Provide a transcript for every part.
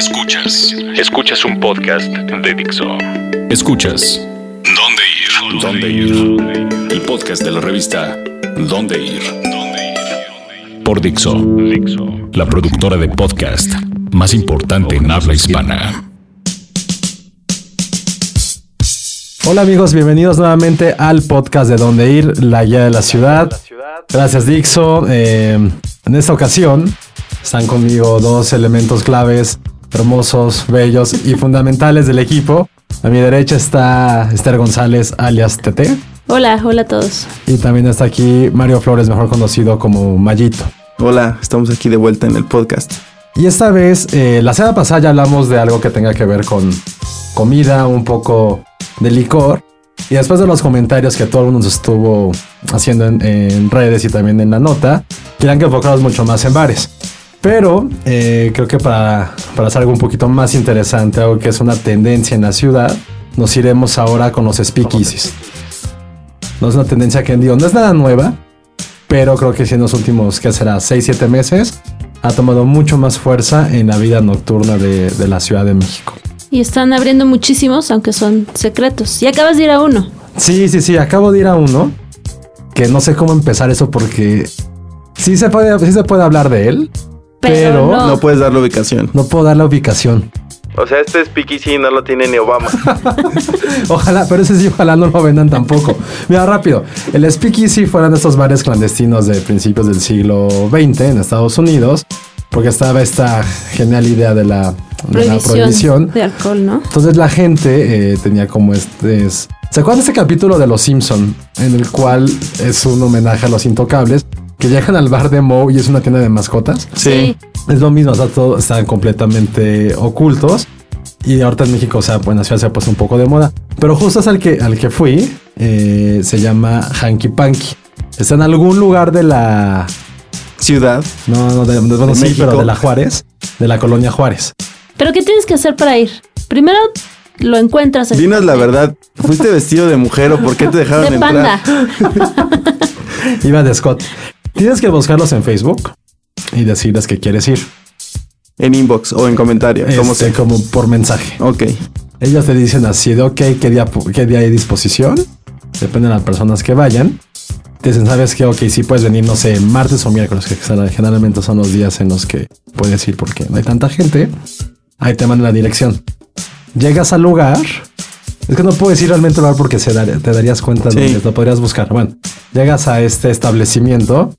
Escuchas. Escuchas un podcast de Dixo. Escuchas. ¿Dónde ir? ¿Dónde ir? El podcast de la revista ¿Dónde ir? Por Dixo. La productora de podcast más importante en habla hispana. Hola amigos, bienvenidos nuevamente al podcast de Dónde ir, la guía de la ciudad. Gracias Dixo. Eh, en esta ocasión están conmigo dos elementos claves, hermosos, bellos y fundamentales del equipo. A mi derecha está Esther González, alias TT. Hola, hola a todos. Y también está aquí Mario Flores, mejor conocido como Mayito. Hola, estamos aquí de vuelta en el podcast. Y esta vez, eh, la semana pasada ya hablamos de algo que tenga que ver con comida, un poco de licor. Y después de los comentarios que todo el mundo nos estuvo haciendo en, en redes y también en la nota, quieran que enfocaros mucho más en bares. Pero eh, creo que para, para hacer algo un poquito más interesante, algo que es una tendencia en la ciudad, nos iremos ahora con los speakeasies. No es una tendencia que digo, no es nada nueva, pero creo que si en los últimos, ¿qué será? 6-7 meses, ha tomado mucho más fuerza en la vida nocturna de, de la Ciudad de México. Y están abriendo muchísimos, aunque son secretos. Y acabas de ir a uno. Sí, sí, sí, acabo de ir a uno, que no sé cómo empezar eso porque sí se puede, sí se puede hablar de él, Pero, Pero no. No puedes dar la ubicación. no puedo dar la ubicación. O sea, este speakeasy no lo tiene ni Obama. Ojalá, pero ese sí, ojalá no lo vendan tampoco. Mira, rápido. El Speakeasy fueron estos bares clandestinos de principios del siglo XX en Estados Unidos, porque estaba esta genial idea de la, de la Prohibición, prohibición. de alcohol, ¿no? Entonces la gente eh, tenía como este... es- ¿Se acuerdan de este capítulo de Los Simpson en el cual es un homenaje a los intocables que llegan al bar de Moe y es una tienda de mascotas? Sí. Es lo mismo, o sea, todo están completamente ocultos. Y ahorita en México, o sea, la ciudad se ha puesto un poco de moda. Pero justo es al que, al que fui, eh, se llama Hanky Panky. Está en algún lugar de la. Ciudad. No, no, de, bueno, ¿De sí, México? pero de la Juárez, de la colonia Juárez. Pero ¿qué tienes que hacer para ir? Primero lo encuentras en Dinos la verdad. ¿Fuiste vestido de mujer o por qué te dejaron de entrar? panda. Iba de Scott. Tienes que buscarlos en Facebook y decirles que quieres ir. En inbox o en comentario. Como Este, como por mensaje. Ok. Ellos te dicen así de, ok, ¿qué día, qué día hay disposición? Depende de las personas que vayan. Te dicen, ¿sabes qué? Ok, sí puedes venir, no sé, martes o miércoles, que generalmente son los días en los que puedes ir porque no hay tanta gente. Ahí te mandan la dirección. Llegas al lugar. Es que no puedes ir realmente al lugar porque se dar- te darías cuenta de Sí. que lo podrías buscar. Bueno, llegas a este establecimiento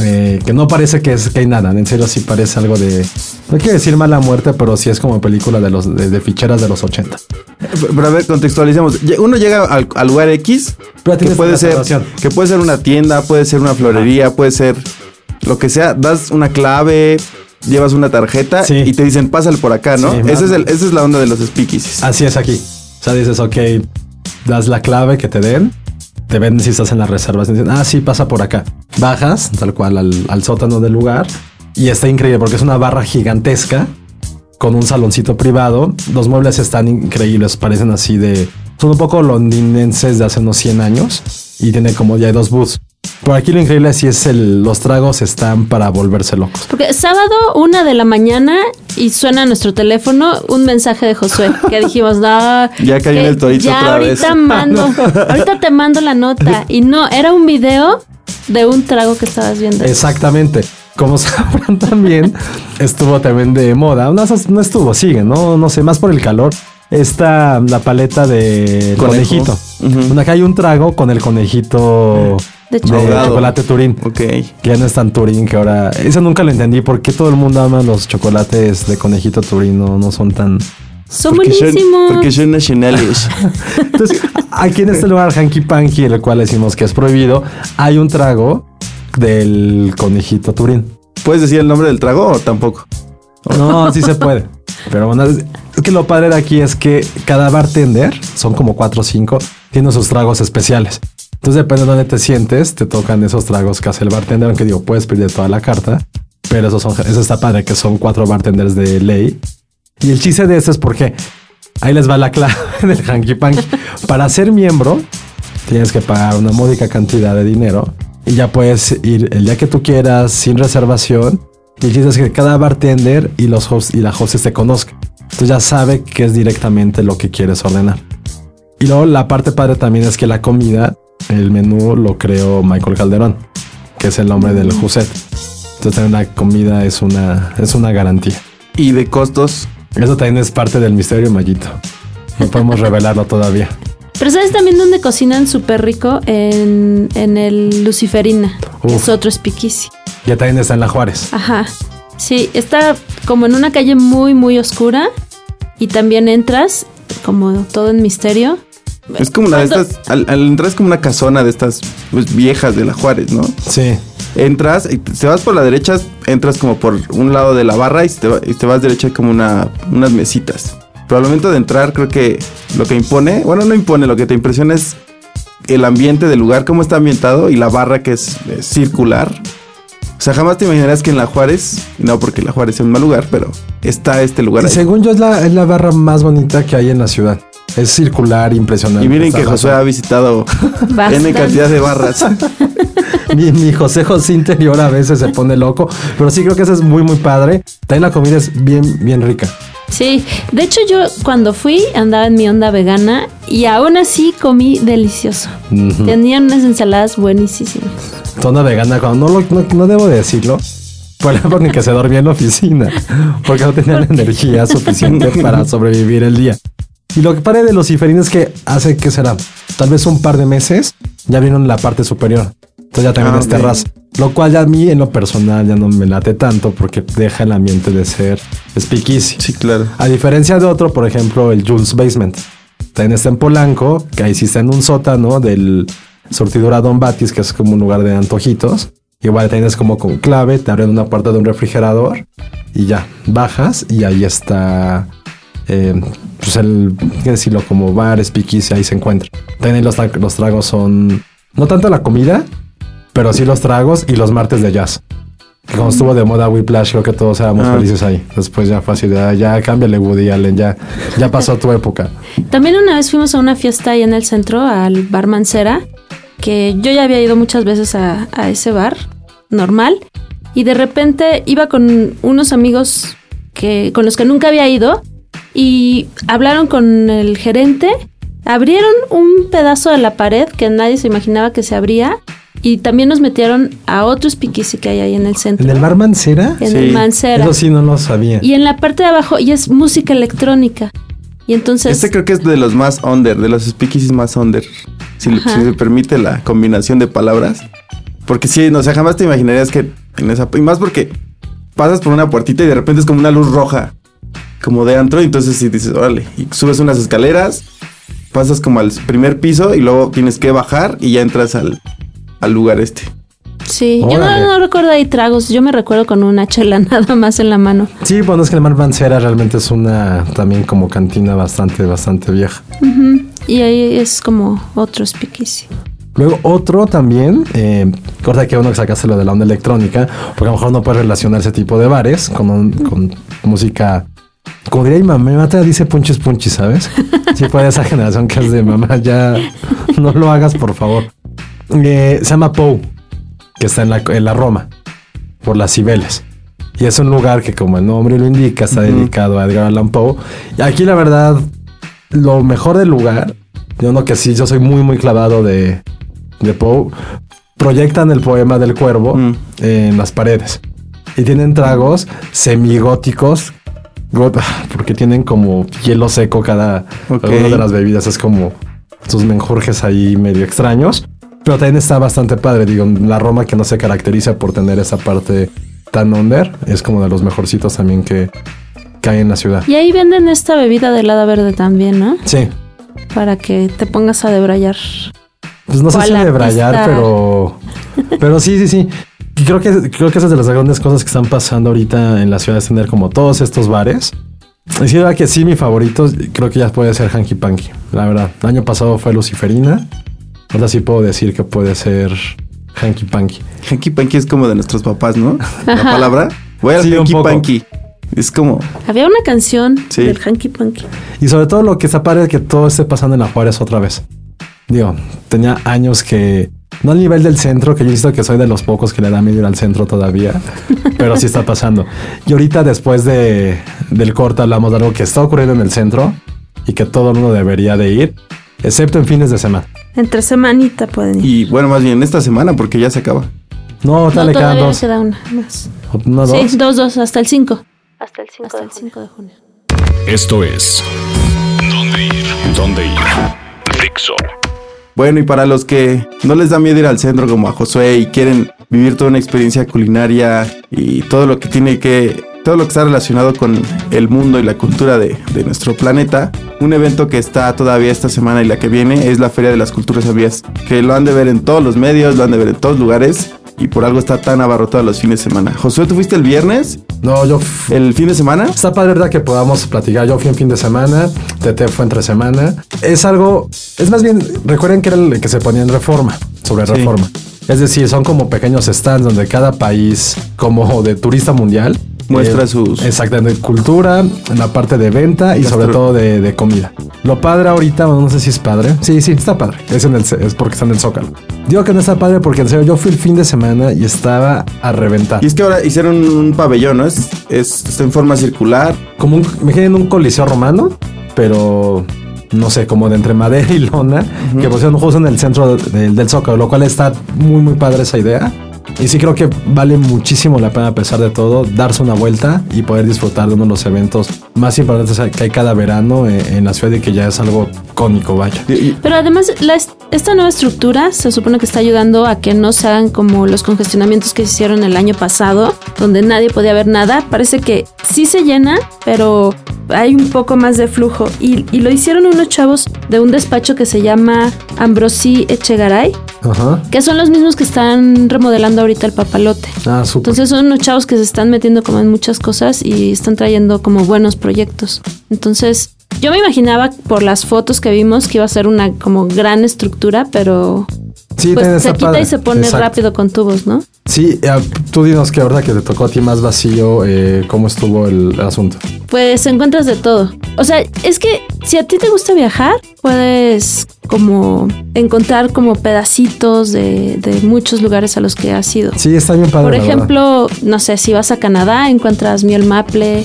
eh, que no parece que, es, que hay nada. En serio, sí parece algo de. No quiero decir mala muerte, pero sí es como película de los de, de ficheras de los 80. Pero a ver, contextualicemos. Uno llega al, al lugar X, Pero que puede ser, que puede ser una tienda, puede ser una florería, puede ser lo que sea. Das una clave, llevas una tarjeta Sí. y te dicen, pásale por acá, ¿no? Sí, Ese es el, esa es la onda de los speakeasies. Así es aquí. Sea, dices, ok, das la clave que te den. Te ven si estás en las reservas. Dicen, ah, sí, pasa por acá. Bajas, tal cual, al, al sótano del lugar. Y está increíble porque es una barra gigantesca con un saloncito privado. Los muebles están increíbles, parecen así de... Son un poco londinenses de hace unos 100 años. Y tiene como ya hay dos booths. Por aquí lo increíble sí es el... Los tragos están para volverse locos. Porque sábado, una de la mañana, y suena nuestro teléfono un mensaje de Josué que dijimos, no. Ya cayó en el torito ya otra ahorita vez". mando, ahorita te mando la nota. Y no, era un video de un trago que estabas viendo. Exactamente. Como sabrán también, estuvo también de moda. No, no estuvo, sigue, no, no sé, más por el calor. Está la paleta de conejito. Ujú. Donde acá hay un trago con el conejito De de chocolate. Turín. Ok. Que ya no es tan Turín que ahora. Eso nunca lo entendí. ¿Por qué todo el mundo ama los chocolates de conejito Turín? No, no son tan. Son Porque son- buenísimos. porque son nacionales. Entonces, aquí en este lugar, Hanky Panky, el cual decimos que es prohibido, hay un trago del conejito Turín. ¿Puedes decir el nombre del trago o tampoco? No, sí se puede. Pero bueno, es es que lo padre de aquí es que cada bartender, son como cuatro o cinco, tiene sus tragos especiales. Entonces, depende de dónde te sientes, te tocan esos tragos que hace el bartender, aunque digo, puedes pedir toda la carta. Pero esos son, eso está padre, que son cuatro bartenders de ley. Y el chiste de esto es porque ahí les va la clave del hanky panky. Para ser miembro, tienes que pagar una módica cantidad de dinero y ya puedes ir el día que tú quieras sin reservación Y el chiste es que cada bartender y los hosts y la hostess te conozcan. Entonces ya sabe qué es directamente lo que quieres ordenar. Y luego la parte padre también es que la comida, el menú lo creó Michael Calderón, que es el nombre del Juset. Entonces también la comida es una, es una garantía. Y de costos, Eso también es parte del misterio, Mayito. No podemos revelarlo todavía. Pero ¿sabes también dónde cocinan súper rico? En, en el Luciferina, Uf. es otro speakeasy. Ya también está en la Juárez. Ajá. Sí, está como en una calle muy, muy oscura. Y también entras, como todo en misterio. Es como una de estas, al, al entrar es como una casona de estas pues, viejas de la Juárez, ¿no? Sí. Entras, y te vas por la derecha, entras como por un lado de la barra y te, y te vas derecha hay como una, unas mesitas. Pero al momento de entrar creo que lo que impone, bueno, no impone, lo que te impresiona es el ambiente del lugar, cómo está ambientado y la barra que es, circular. O sea, jamás te imaginarías que en la Juárez, y no porque la Juárez sea un mal lugar, pero está este lugar Y ahí. según yo es la, es la barra más bonita que hay en la ciudad. Es circular, impresionante. Y miren que Josué ha visitado Bastante. N cantidad de barras. Mi, mi José José interior a veces se pone loco, pero sí creo que eso es muy, muy padre. También la comida es bien, bien rica. Sí, de hecho yo cuando fui andaba en mi onda vegana y aún así comí delicioso. Ujú. Tenían unas ensaladas buenísimas. Zona vegana, cuando no, lo, no, no debo de decirlo, por ejemplo, ni que se dormía en la oficina, porque no tenía la energía suficiente para sobrevivir el día. Y lo que pare de los ciferines es que hace que será, tal vez un par de meses, ya vieron la parte superior. Entonces ya también Ah, es terraza. Lo cual ya a mí en lo personal ya no me late tanto porque deja el ambiente de ser speakeasy. Sí, claro. A diferencia de otro, por ejemplo, el Jules Basement. También está en Polanco, que ahí sí está en un sótano del surtidora Don Batis, que es como un lugar de antojitos. Igual tienes como con clave, te abren una puerta de un refrigerador y ya, bajas y ahí está, eh, pues el, qué decirlo, como bar, speakeasy, ahí se encuentra. También los, tra- los tragos son, no tanto la comida, pero sí los tragos y los martes de jazz. Que Cuando estuvo de moda Whiplash, creo que todos éramos Ah. felices ahí. Después ya fue así de, "Ah, ya cámbiale Woody Allen, ya, ya pasó tu época. También una vez fuimos a una fiesta ahí en el centro, al bar Mancera, que yo ya había ido muchas veces a, a ese bar, normal, y de repente iba con unos amigos que, con los que nunca había ido y hablaron con el gerente, abrieron un pedazo de la pared que nadie se imaginaba que se abría y también nos metieron a otro speakeasy que hay ahí en el centro. ¿En el bar Mancera? En Sí, el Mancera. Eso sí no lo sabía. Y en la parte de abajo, y es música electrónica. Y entonces... Este creo que es de los más under, de los speakeasies más under. Si, si se permite la combinación de palabras. Porque sí, no, o sea, jamás te imaginarías que en esa. Y más porque pasas por una puertita y de repente es como una luz roja. Como de antro. Y entonces sí dices, órale. Y subes unas escaleras. Pasas como al primer piso y luego tienes que bajar y ya entras al, al lugar este. Sí, yo no, no recuerdo ahí tragos, yo me recuerdo con una chela nada más en la mano. Sí, bueno, es que el bar Mancera realmente es una también como cantina bastante, bastante vieja. Y ahí es como otro speakeasy. Luego otro también, eh, corta que uno que sacaste lo de la onda electrónica, porque a lo mejor no puede relacionar ese tipo de bares con, un- con música. Como diría mi mamá, mi mamá dice punchis punchis, ¿sabes? Sí, fue de esa generación que es de mamá, ya no lo hagas, por favor. Eh, se llama Poe, que está en la, en la Roma, por las Cibeles. Y es un lugar que, como el nombre lo indica, está dedicado a Edgar Allan Poe. Y aquí, la verdad, lo mejor del lugar, yo no que sí, yo soy muy, muy clavado de, de Poe, proyectan el poema del cuervo Mm. en las paredes. Y tienen tragos semigóticos, got- porque tienen como hielo seco cada una de las bebidas. Es como sus menjurjes ahí medio extraños. Pero también está bastante padre. Digo, la Roma que no se caracteriza por tener esa parte tan under, es como de los mejorcitos también que, hay en la ciudad. Y ahí venden esta bebida de helada verde también, ¿no? Sí. Para que te pongas a debrayar. Pues no sé ¿Cuál si de brayar, artista? pero. Pero sí, sí, sí. Creo que, creo que esa es de las grandes cosas que están pasando ahorita en la ciudad, es tener como todos estos bares. Y sí, la verdad que sí, mi favorito creo que ya puede ser Hanky Panky. La verdad, el año pasado fue Luciferina. Ahora sí puedo decir que puede ser Hanky Panky. Hanky Panky es como de nuestros papás, ¿no? La palabra. Voy al Sí, un Hanky. Panky. Es como. Había una canción Sí. del Hanky Panky. Y sobre todo lo que está padre es que todo esté pasando en la Juárez otra vez. Digo, tenía años que No al nivel del centro, que yo he visto que soy de los pocos que le da miedo ir al centro todavía, pero sí está pasando. Y ahorita después de, del corte hablamos de algo que está ocurriendo en el centro y que todo el mundo debería de ir, excepto en fines de semana. Entre semanita pueden ir. Y bueno, más bien esta semana porque ya se acaba. No, no, tal le quedan dos. queda una más. ¿No, dos? Sí, dos, dos, hasta el 5. Hasta el 5 hasta el 5 de junio. Esto es ¿Dónde ir? ¿Dónde ir? Dixo. Bueno, y para los que no les da miedo ir al centro como a Josué y quieren vivir toda una experiencia culinaria y todo lo que tiene que, todo lo que está relacionado con el mundo y la cultura de, de nuestro planeta, un evento que está todavía esta semana y la que viene es la Feria de las Culturas Abiertas, que lo han de ver en todos los medios, lo han de ver en todos lugares y por algo está tan abarrotado los fines de semana. Josué, ¿tú fuiste el viernes? No, yo. ¿El fin de semana? Está padre, ¿verdad? Que podamos platicar. Yo fui en fin de semana, Tete fue entre semana. Es algo, es más bien, recuerden que era el que se ponía en reforma, sobre Sí. reforma. Es decir, son como pequeños stands donde cada país, como de turista mundial, Muestra sus- Exactamente, cultura, en la parte de venta y Gastro- sobre todo de, de comida. Lo padre ahorita, no sé si es padre. Sí, sí, está padre. Es, en el, es porque está en el Zócalo. Digo que no está padre porque en serio yo fui el fin de semana y estaba a reventar. Y es que ahora hicieron un pabellón, ¿no? Es, es- está en forma circular. como un, imaginen un coliseo romano, pero no sé, como de entre madera y lona, que pusieron justo en el centro de- del- del Zócalo, lo cual está muy, muy padre esa idea. Y sí creo que vale muchísimo la pena, a pesar de todo, darse una vuelta y poder disfrutar de uno de los eventos más importantes que hay cada verano en, en la ciudad y que ya es algo cónico, vaya. Pero además, la est- esta nueva estructura se supone que está ayudando a que no se hagan como los congestionamientos que se hicieron el año pasado, donde nadie podía ver nada. Parece que sí se llena, pero hay un poco más de flujo. Y, y lo hicieron unos chavos de un despacho que se llama Ambrosí Echegaray, Ajá. que son los mismos que están remodelando ahorita el papalote. Ah, súper. Entonces son unos chavos que se están metiendo como en muchas cosas y están trayendo como buenos proyectos. Entonces, yo me imaginaba por las fotos que vimos que iba a ser una como gran estructura, pero Sí, pues se quita padre. y se pone Exacto. rápido con tubos, ¿no? Sí, eh, tú dinos que ahora que te tocó a ti más vacío, eh, ¿cómo estuvo el asunto? Pues encuentras de todo. O sea, es que si a ti te gusta viajar, puedes como encontrar como pedacitos de, de muchos lugares a los que has ido. Sí, está bien padre. Por ejemplo, no sé, si vas a Canadá, encuentras miel maple.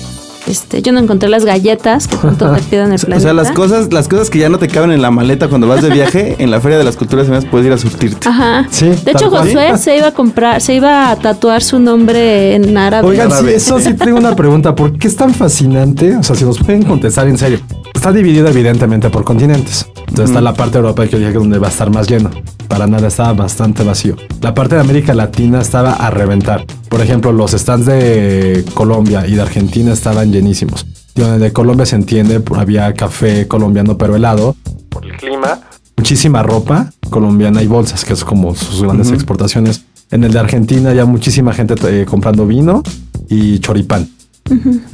Este, yo no encontré las galletas que tanto te piden el o planeta. sea, las cosas, las cosas que ya no te caben en la maleta cuando vas de viaje, en la Feria de las Culturas Abiertas puedes ir a surtirte. Ajá. Sí, de hecho, cual. Josué se iba a comprar, se iba a tatuar su nombre en árabe. Oigan, sí, eso sí tengo una pregunta. ¿Por qué es tan fascinante? O sea, si nos pueden contestar en serio. Está dividido evidentemente por continentes. Entonces está la parte europea que yo dije que es donde va a estar más lleno. Para nada estaba bastante vacío. La parte de América Latina estaba a reventar. Por ejemplo, los stands de Colombia y de Argentina estaban llenísimos. De Colombia se entiende, había café colombiano pero helado. Por el clima. Muchísima ropa colombiana y bolsas, que es como sus grandes exportaciones. En el de Argentina ya muchísima gente eh, comprando vino y choripán.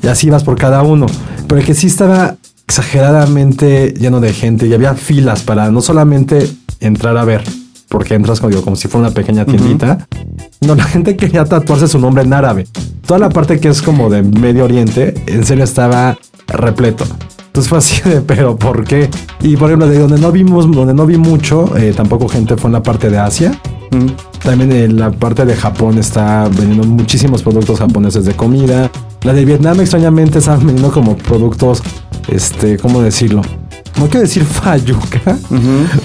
Y así vas por cada uno. Pero el que sí estaba exageradamente lleno de gente y había filas para no solamente entrar a ver, porque entras como, digo, como si fuera una pequeña tiendita. No, la gente quería tatuarse su nombre en árabe. Toda la parte que es como de Medio Oriente, en serio estaba repleto. Entonces fue así de, pero ¿por qué? Y por ejemplo, de donde no vimos, donde no vi mucho, eh, tampoco gente fue en la parte de Asia. Mm. También en la parte de Japón está vendiendo muchísimos productos japoneses de comida. La de Vietnam extrañamente están vendiendo como productos, este, ¿cómo decirlo? No quiero decir fayuca,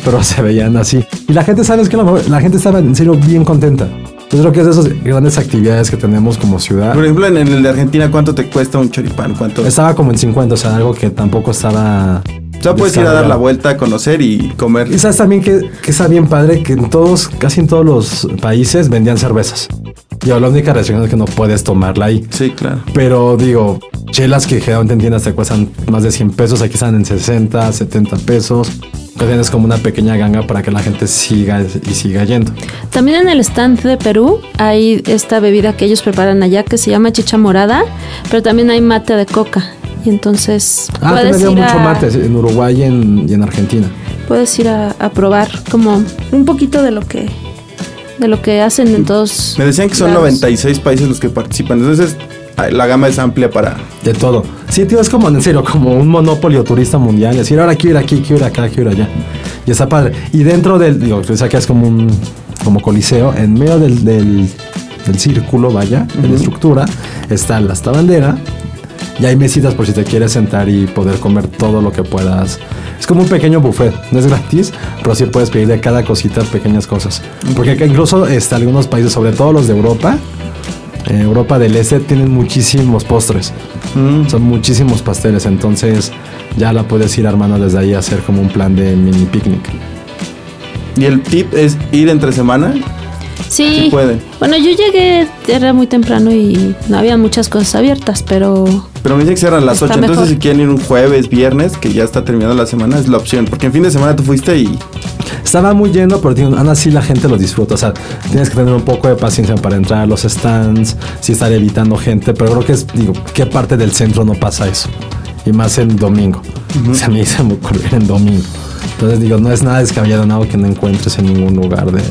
pero se veían así. Y la gente, ¿sabes mejor? La gente estaba en serio bien contenta. Yo creo que es de esas grandes actividades que tenemos como ciudad. Por ejemplo, en, el de Argentina, ¿cuánto te cuesta un choripán? ¿Cuánto? Estaba como en 50, o sea, algo que tampoco estaba... o sea, puedes ir a dar la vuelta, a conocer y comer. Y sabes también que, que está bien padre que en todos, casi en todos los países vendían cervezas. Y la única restricción es que no puedes tomarla ahí. Sí, claro. Pero digo, chelas que generalmente en tiendas te cuestan más de 100 pesos, aquí están en 60, 70 pesos. Que tienes como una pequeña ganga para que la gente siga y siga yendo. También en el stand de Perú hay esta bebida que ellos preparan allá que se llama chicha morada, pero también hay mate de coca. Y entonces Ah, puedes, también ir mucho a, mate en Uruguay y en, y en Argentina. puedes ir a, a probar como un poquito de lo que de lo que hacen en todos. Me decían que son lados. 96 países los que participan. Entonces, la gama es amplia para. De todo. Sí, tío, es como en serio, como un monopolio turista mundial. Decir, ahora quiero ir aquí, quiero ir acá, quiero ir allá. Y está padre. Y dentro del, digo, o sea, que es como un como coliseo, en medio del, del, del círculo, vaya, de la estructura, está la bandera. Y hay mesitas por si te quieres sentar y poder comer todo lo que puedas. Es como un pequeño buffet, no es gratis, pero sí puedes pedir de cada cosita pequeñas cosas. Porque incluso este, algunos países, sobre todo los de Europa, eh, Europa del Este, tienen muchísimos postres. Mm. Son muchísimos pasteles, entonces ya la puedes ir armando desde ahí a hacer como un plan de mini picnic. Y el tip es ir entre semana. Sí. Sí pueden. Bueno, yo llegué, era muy temprano y no había muchas cosas abiertas, pero Pero me dicen que cierran a las Está 8. Entonces, mejor. si quieren ir un jueves, viernes, que ya está terminando la semana, es la opción. Porque en fin de semana tú fuiste y. Estaba muy lleno, pero digo, aún así la gente lo disfruta. O sea, tienes que tener un poco de paciencia para entrar a los stands, sí estar evitando gente, pero creo que es, digo, ¿qué parte del centro no pasa eso? Y más en domingo. Se me hizo muy ocurrir en domingo. Entonces digo, no es nada descabellado, nada que no encuentres en ningún lugar de,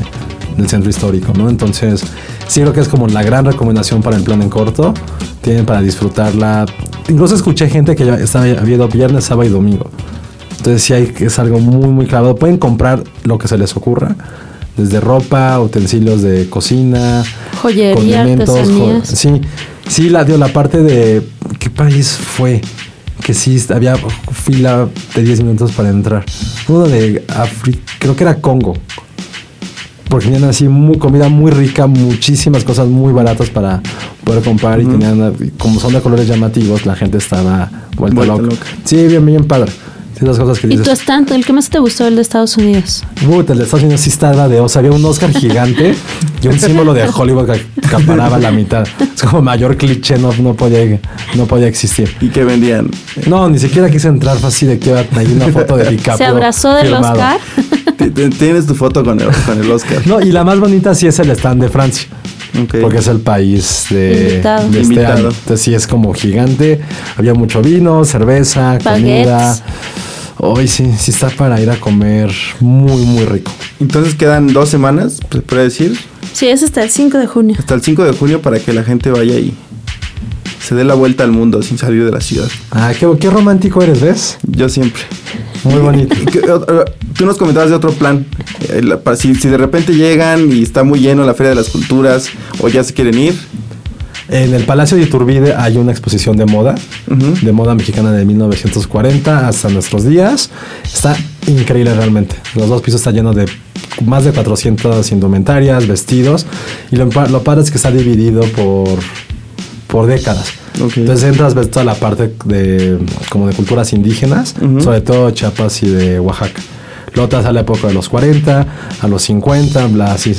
del centro histórico, ¿no? Entonces, sí creo que es como la gran recomendación para el plan en corto. Tienen para disfrutarla. Incluso escuché gente que ya estaba, había ido viernes, sábado y domingo. Entonces sí hay, es algo muy, muy claro. Pueden comprar lo que se les ocurra. Desde ropa, utensilios de cocina, Joyería, condimentos. jo- sí, sí, la, dio la parte de... ¿Qué país fue? Que sí, había fila de 10 minutos para entrar. Uno de África, creo que era Congo. Porque tenían así muy, comida muy rica, muchísimas cosas muy baratas para poder comprar y tenían, como son de colores llamativos, la gente estaba vuelta, Vuelta loca. loca. Sí, bien, bien padre. Sí, las cosas que ¿Y tu dices. stand, el que más te gustó, el de Estados Unidos? Puta, el de Estados Unidos sí estaba de oso. Había un Oscar gigante y un símbolo de Hollywood que acaparaba la mitad. Es como mayor cliché, no, no, podía, no podía existir. y que vendían. No, ni siquiera quise entrar así de que hay una foto de DiCaprio. ¿Se abrazó del firmado. Oscar? Tienes tu foto con el, con el Oscar. No, y la más bonita sí es el stand de Francia. Porque es el país de, Invitado. de este Invitado. año. Entonces sí es como gigante. Había mucho vino, cerveza, comida. Hoy sí, sí está para ir a comer muy, muy rico. Entonces quedan dos semanas, se puede decir, Sí, es hasta el 5 de junio. hasta el 5 de junio para que la gente vaya y se dé la vuelta al mundo sin salir de la ciudad. Ah, qué, qué romántico eres, ¿ves? Yo siempre. Muy bonito. ¿Y qué otro- Tú nos comentabas de otro plan. Eh, Si, si de repente llegan y está muy lleno la Feria de las Culturas o ya se quieren ir. En el Palacio de Iturbide hay una exposición de moda, de moda mexicana de 1940 hasta nuestros días. Está increíble realmente. Los dos pisos están llenos de más de 400 indumentarias, vestidos. Y lo, lo padre es que está dividido por, por décadas. Entonces entras, ves toda la parte de, como de culturas indígenas, sobre todo Chiapas y de Oaxaca. Luego te vas a la época de los 40, a los 50, bla, así,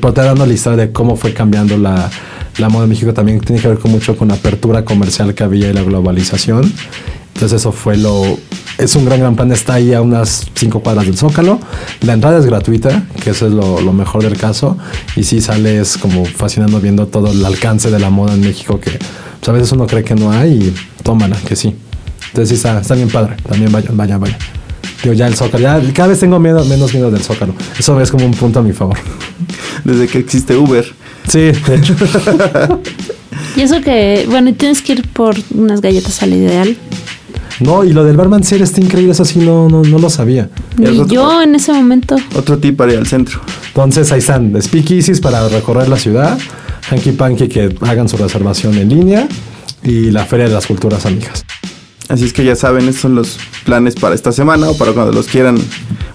pero te dando la historia de cómo fue cambiando la, la moda en México. También tiene que ver con mucho con la apertura comercial que había y la globalización. Entonces eso fue lo... Es un gran, gran plan. Está ahí a unas cinco cuadras del Zócalo. La entrada es gratuita, que eso es lo, lo mejor del caso. Y sí sales como fascinando viendo todo el alcance de la moda en México que pues, a veces uno cree que no hay y tómala, que sí. Entonces sí está, está bien padre. También vayan, vayan, vayan. Digo, ya el Zócalo. Ya cada vez tengo miedo, menos miedo del Zócalo. Eso es como un punto a mi favor. Desde que existe Uber. Sí, de hecho. Y eso que, bueno, y tienes que ir por unas galletas al ideal. No, y lo del Barman Ser está increíble. Eso sí, no, no, no lo sabía. Otro- yo en ese momento, Otro tip para ir al centro. Entonces ahí están speakeasies para recorrer la ciudad, Hanky Panky que hagan su reservación en línea y la Feria de las Culturas Amigas. Así es que ya saben, estos son los planes para esta semana o para cuando los quieran.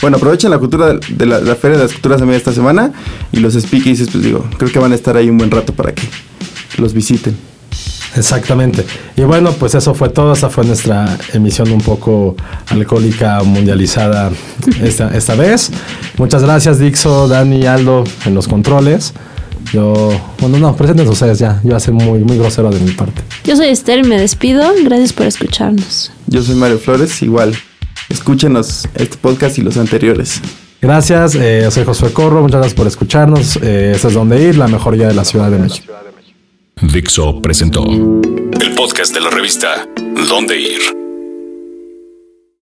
Bueno, aprovechen la cultura de la, la Feria de las Culturas Amigas esta semana y los speakeasies, pues digo, creo que van a estar ahí un buen rato para que los visiten. Exactamente. Y bueno, pues eso fue todo. Esta fue nuestra emisión un poco alcohólica mundializada esta, esta vez. Muchas gracias, Dixo, Dani, Aldo en los controles. Yo, bueno, no, presenten ustedes ya. Yo voy a ser muy, muy grosero de mi parte. Yo soy Esther y me despido. Gracias por escucharnos. Yo soy Mario Flores, igual. Escúchenos este podcast y los anteriores. Gracias, eh, soy Josué Corro. Muchas gracias por escucharnos. Eh, este es Donde Ir, la mejor guía de la Ciudad de México. Dixo presentó el podcast de la revista Dónde Ir.